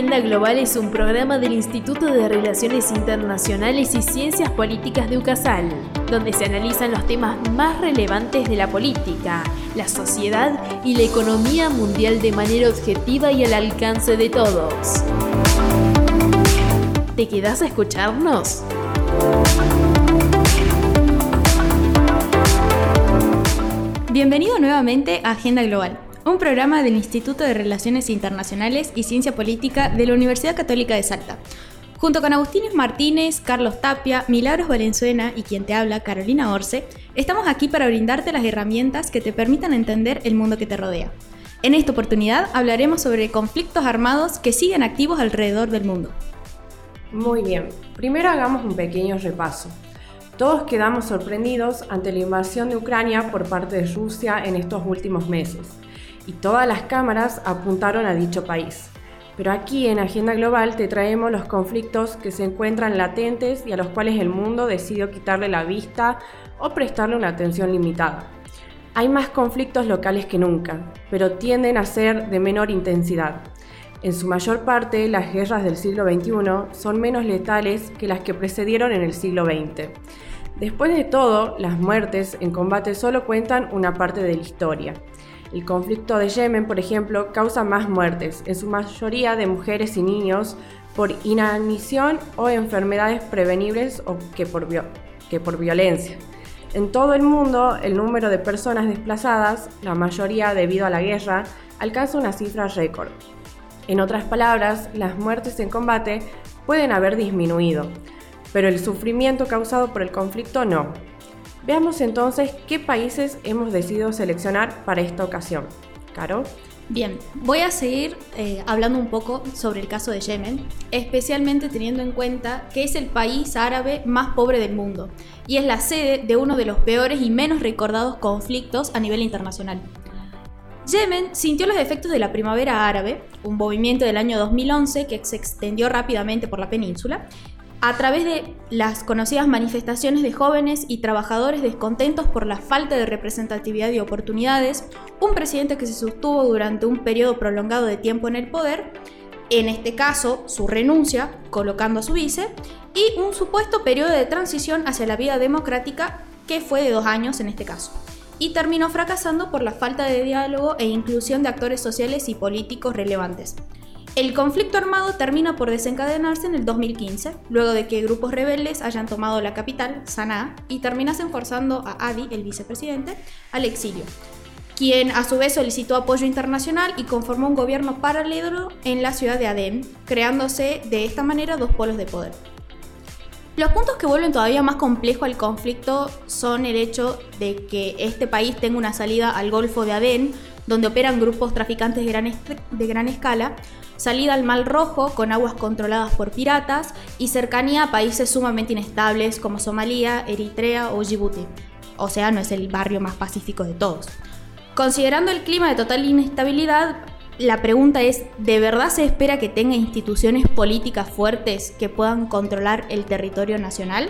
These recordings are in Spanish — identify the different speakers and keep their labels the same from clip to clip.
Speaker 1: Agenda Global es un programa del Instituto de Relaciones Internacionales y Ciencias Políticas de UCASAL, donde se analizan los temas más relevantes de la política, la sociedad y la economía mundial de manera objetiva y al alcance de todos. ¿Te quedas a escucharnos?
Speaker 2: Bienvenido nuevamente a Agenda Global un programa del Instituto de Relaciones Internacionales y Ciencia Política de la Universidad Católica de Salta. Junto con Agustín Martínez, Carlos Tapia, Milagros Valenzuela y quien te habla, Carolina Orce, estamos aquí para brindarte las herramientas que te permitan entender el mundo que te rodea. En esta oportunidad hablaremos sobre conflictos armados que siguen activos alrededor del mundo.
Speaker 3: Muy bien, primero hagamos un pequeño repaso. Todos quedamos sorprendidos ante la invasión de Ucrania por parte de Rusia en estos últimos meses y todas las cámaras apuntaron a dicho país. Pero aquí en Agenda Global te traemos los conflictos que se encuentran latentes y a los cuales el mundo decidió quitarle la vista o prestarle una atención limitada. Hay más conflictos locales que nunca, pero tienden a ser de menor intensidad. En su mayor parte, las guerras del siglo XXI son menos letales que las que precedieron en el siglo XX. Después de todo, las muertes en combate solo cuentan una parte de la historia. El conflicto de Yemen, por ejemplo, causa más muertes, en su mayoría de mujeres y niños, por inanición o enfermedades prevenibles o que por, que por violencia. En todo el mundo, el número de personas desplazadas, la mayoría debido a la guerra, alcanza una cifra récord. En otras palabras, las muertes en combate pueden haber disminuido, pero el sufrimiento causado por el conflicto no. Veamos entonces qué países hemos decidido seleccionar para esta ocasión. Caro.
Speaker 2: Bien, voy a seguir eh, hablando un poco sobre el caso de Yemen, especialmente teniendo en cuenta que es el país árabe más pobre del mundo y es la sede de uno de los peores y menos recordados conflictos a nivel internacional. Yemen sintió los efectos de la primavera árabe, un movimiento del año 2011 que se extendió rápidamente por la península a través de las conocidas manifestaciones de jóvenes y trabajadores descontentos por la falta de representatividad y oportunidades, un presidente que se sostuvo durante un periodo prolongado de tiempo en el poder, en este caso su renuncia, colocando a su vice, y un supuesto periodo de transición hacia la vida democrática que fue de dos años en este caso, y terminó fracasando por la falta de diálogo e inclusión de actores sociales y políticos relevantes. El conflicto armado termina por desencadenarse en el 2015, luego de que grupos rebeldes hayan tomado la capital, Sanaa, y terminasen forzando a Adi, el vicepresidente, al exilio, quien a su vez solicitó apoyo internacional y conformó un gobierno paralelo en la ciudad de Adén, creándose de esta manera dos polos de poder. Los puntos que vuelven todavía más complejo al conflicto son el hecho de que este país tenga una salida al Golfo de Adén, donde operan grupos traficantes de gran, de gran escala, salida al Mar Rojo con aguas controladas por piratas y cercanía a países sumamente inestables como Somalia, Eritrea o Djibouti. O sea, no es el barrio más pacífico de todos. Considerando el clima de total inestabilidad, la pregunta es, ¿de verdad se espera que tenga instituciones políticas fuertes que puedan controlar el territorio nacional?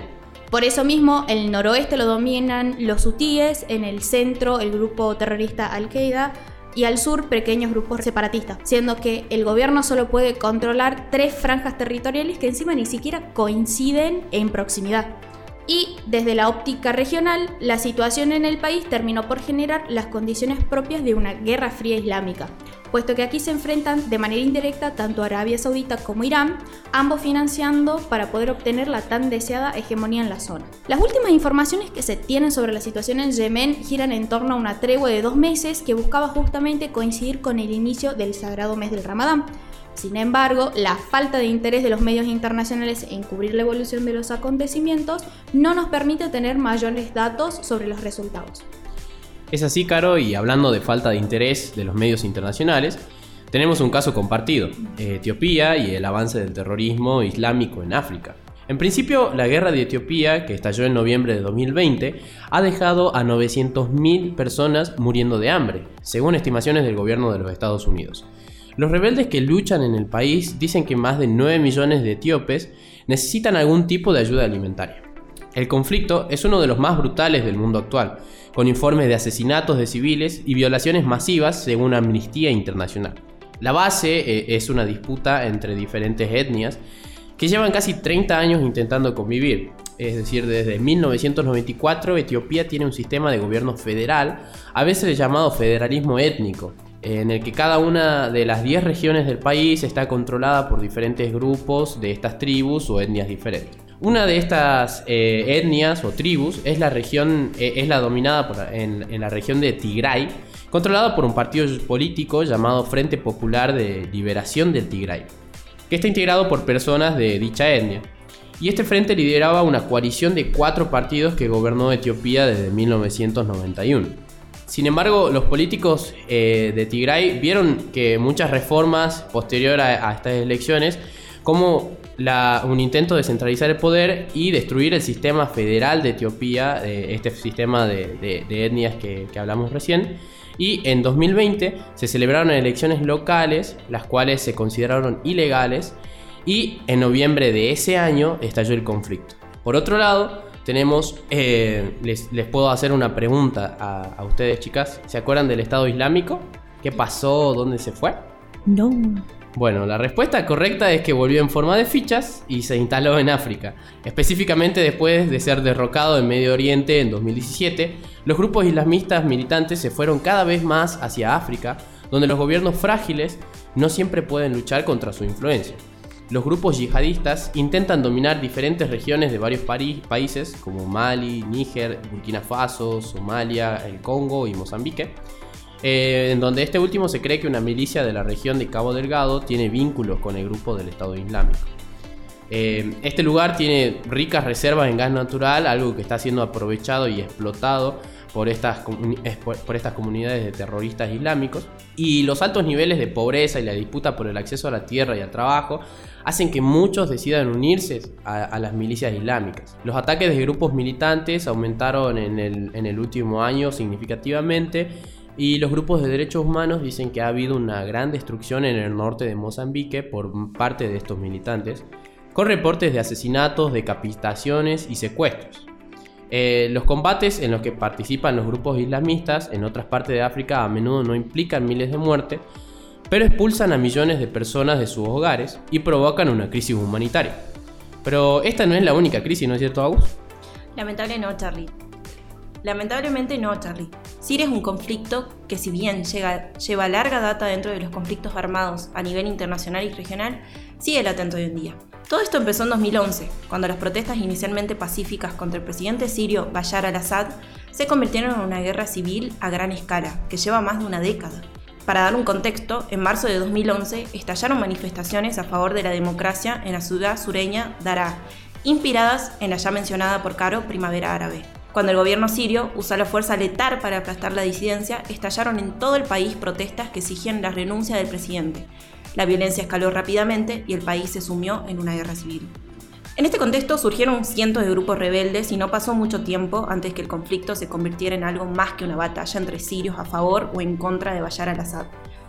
Speaker 2: Por eso mismo, el noroeste lo dominan los hutíes, en el centro el grupo terrorista Al-Qaeda, y al sur pequeños grupos separatistas, siendo que el gobierno solo puede controlar tres franjas territoriales que encima ni siquiera coinciden en proximidad. Y desde la óptica regional, la situación en el país terminó por generar las condiciones propias de una guerra fría islámica, puesto que aquí se enfrentan de manera indirecta tanto Arabia Saudita como Irán, ambos financiando para poder obtener la tan deseada hegemonía en la zona. Las últimas informaciones que se tienen sobre la situación en Yemen giran en torno a una tregua de dos meses que buscaba justamente coincidir con el inicio del sagrado mes del Ramadán. Sin embargo, la falta de interés de los medios internacionales en cubrir la evolución de los acontecimientos no nos permite tener mayores datos sobre los resultados.
Speaker 4: Es así, Caro, y hablando de falta de interés de los medios internacionales, tenemos un caso compartido, Etiopía y el avance del terrorismo islámico en África. En principio, la guerra de Etiopía, que estalló en noviembre de 2020, ha dejado a 900.000 personas muriendo de hambre, según estimaciones del gobierno de los Estados Unidos. Los rebeldes que luchan en el país dicen que más de 9 millones de etíopes necesitan algún tipo de ayuda alimentaria. El conflicto es uno de los más brutales del mundo actual, con informes de asesinatos de civiles y violaciones masivas según Amnistía Internacional. La base eh, es una disputa entre diferentes etnias que llevan casi 30 años intentando convivir. Es decir, desde 1994 Etiopía tiene un sistema de gobierno federal, a veces llamado federalismo étnico, en el que cada una de las 10 regiones del país está controlada por diferentes grupos de estas tribus o etnias diferentes. Una de estas eh, etnias o tribus es la región, eh, es la dominada en, en la región de Tigray, controlada por un partido político llamado Frente Popular de Liberación del Tigray que está integrado por personas de dicha etnia. Y este frente lideraba una coalición de cuatro partidos que gobernó Etiopía desde 1991. Sin embargo, los políticos eh, de Tigray vieron que muchas reformas posterior a, estas elecciones, como un intento de centralizar el poder y destruir el sistema federal de Etiopía, este sistema de, etnias que hablamos recién, y en 2020 se celebraron elecciones locales, las cuales se consideraron ilegales y en noviembre de ese año estalló el conflicto. Por otro lado, tenemos, eh, les, puedo hacer una pregunta a, a ustedes chicas, ¿se acuerdan del Estado Islámico? ¿Qué pasó? ¿Dónde se fue?
Speaker 2: No.
Speaker 4: Bueno, la respuesta correcta es que volvió en forma de fichas y se instaló en África. Específicamente después de ser derrocado en Medio Oriente en 2017, los grupos islamistas militantes se fueron cada vez más hacia África, donde los gobiernos frágiles no siempre pueden luchar contra su influencia. Los grupos yihadistas intentan dominar diferentes regiones de varios países como Mali, Níger, Burkina Faso, Somalia, el Congo y Mozambique eh, en donde este último se cree que una milicia de la región de Cabo Delgado tiene vínculos con el grupo del Estado Islámico. Eh, este lugar tiene ricas reservas en gas natural, algo que está siendo aprovechado y explotado por estas, por estas comunidades de terroristas islámicos. Y los altos niveles de pobreza y la disputa por el acceso a la tierra y al trabajo hacen que muchos decidan unirse a, las milicias islámicas. Los ataques de grupos militantes aumentaron en el, en el último año significativamente y los grupos de derechos humanos dicen que ha habido una gran destrucción en el norte de Mozambique por parte de estos militantes, con reportes de asesinatos, decapitaciones y secuestros. Eh, los combates en los que participan los grupos islamistas en otras partes de África a menudo no implican miles de muertes, pero expulsan a millones de personas de sus hogares y provocan una crisis humanitaria. Pero esta no es la única crisis, ¿no es cierto, Agus?
Speaker 5: Lamentable no, Charlie. Lamentablemente no, Charlie. Siria es un conflicto que si bien lleva larga data dentro de los conflictos armados a nivel internacional y regional, sigue latente hoy en día. Todo esto empezó en 2011, cuando las protestas inicialmente pacíficas contra el presidente sirio Bashar al-Assad se convirtieron en una guerra civil a gran escala, que lleva más de una década. Para dar un contexto, en marzo de 2011 estallaron manifestaciones a favor de la democracia en la ciudad sureña Daraa, inspiradas en la ya mencionada por Caro Primavera Árabe. Cuando el gobierno sirio usó la fuerza letal para aplastar la disidencia, estallaron en todo el país protestas que exigían la renuncia del presidente. La violencia escaló rápidamente y el país se sumió en una guerra civil. En este contexto surgieron cientos de grupos rebeldes y no pasó mucho tiempo antes que el conflicto se convirtiera en algo más que una batalla entre sirios a favor o en contra de Bashar al-Assad.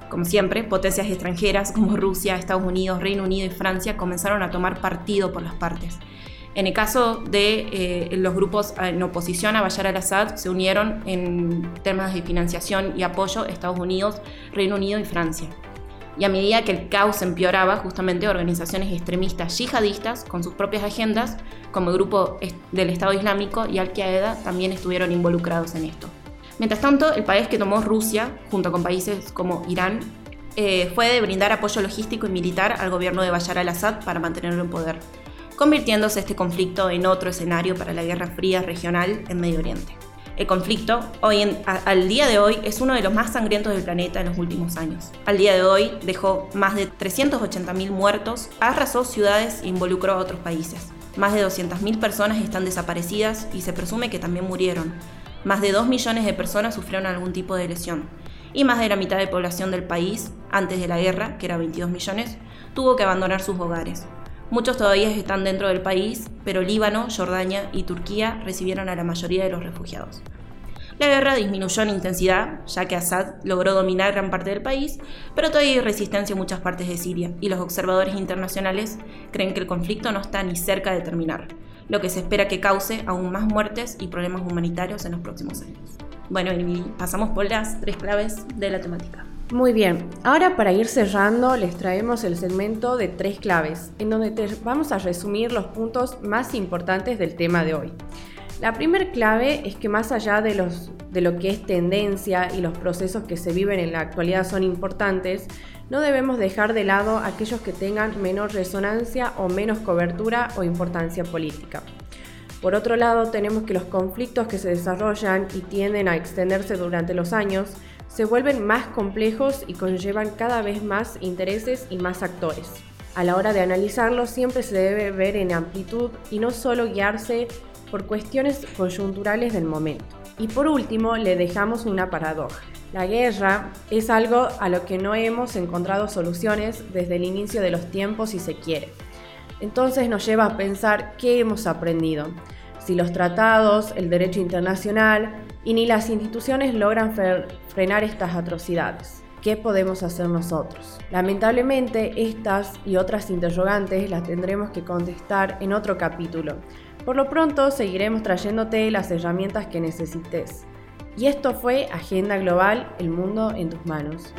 Speaker 5: Como siempre, potencias extranjeras como Rusia, Estados Unidos, Reino Unido y Francia comenzaron a tomar partido por las partes. En el caso de eh, los grupos en oposición a Bashar al-Assad, se unieron en temas de financiación y apoyo Estados Unidos, Reino Unido y Francia. Y a medida que el caos empeoraba, justamente organizaciones extremistas yihadistas con sus propias agendas, como el grupo del Estado Islámico y Al-Qaeda, también estuvieron involucrados en esto. Mientras tanto, el país que tomó Rusia, junto con países como Irán, eh, fue de brindar apoyo logístico y militar al gobierno de Bashar al-Assad para mantenerlo en poder convirtiéndose este conflicto en otro escenario para la Guerra Fría regional en Medio Oriente. El conflicto, hoy al día de hoy, es uno de los más sangrientos del planeta en los últimos años. Al día de hoy dejó más de 380.000 muertos, arrasó ciudades e involucró a otros países. Más de 200.000 personas están desaparecidas y se presume que también murieron. Más de 2 millones de personas sufrieron algún tipo de lesión. Y más de la mitad de población del país, antes de la guerra, que era 22 millones, tuvo que abandonar sus hogares. Muchos todavía están dentro del país, pero Líbano, Jordania y Turquía recibieron a la mayoría de los refugiados. La guerra disminuyó en intensidad, ya que Assad logró dominar gran parte del país, pero todavía hay resistencia en muchas partes de Siria, y los observadores internacionales creen que el conflicto no está ni cerca de terminar, lo que se espera que cause aún más muertes y problemas humanitarios en los próximos años. Bueno, y pasamos por las tres claves de la temática.
Speaker 3: Muy bien, ahora para ir cerrando les traemos el segmento de tres claves, en donde vamos a resumir los puntos más importantes del tema de hoy. La primera clave es que más allá de, de lo que es tendencia y los procesos que se viven en la actualidad son importantes, no debemos dejar de lado aquellos que tengan menor resonancia o menos cobertura o importancia política. Por otro lado, tenemos que los conflictos que se desarrollan y tienden a extenderse durante los años se vuelven más complejos y conllevan cada vez más intereses y más actores. A la hora de analizarlos siempre se debe ver en amplitud y no solo guiarse por cuestiones coyunturales del momento. Y por último, le dejamos una paradoja. La guerra es algo a lo que no hemos encontrado soluciones desde el inicio de los tiempos si se quiere. Entonces nos lleva a pensar qué hemos aprendido, si los tratados, el derecho internacional y ni las instituciones logran frenar estas atrocidades. ¿Qué podemos hacer nosotros? Lamentablemente, estas y otras interrogantes las tendremos que contestar en otro capítulo. Por lo pronto, seguiremos trayéndote las herramientas que necesites. Y esto fue Agenda Global, el mundo en tus manos.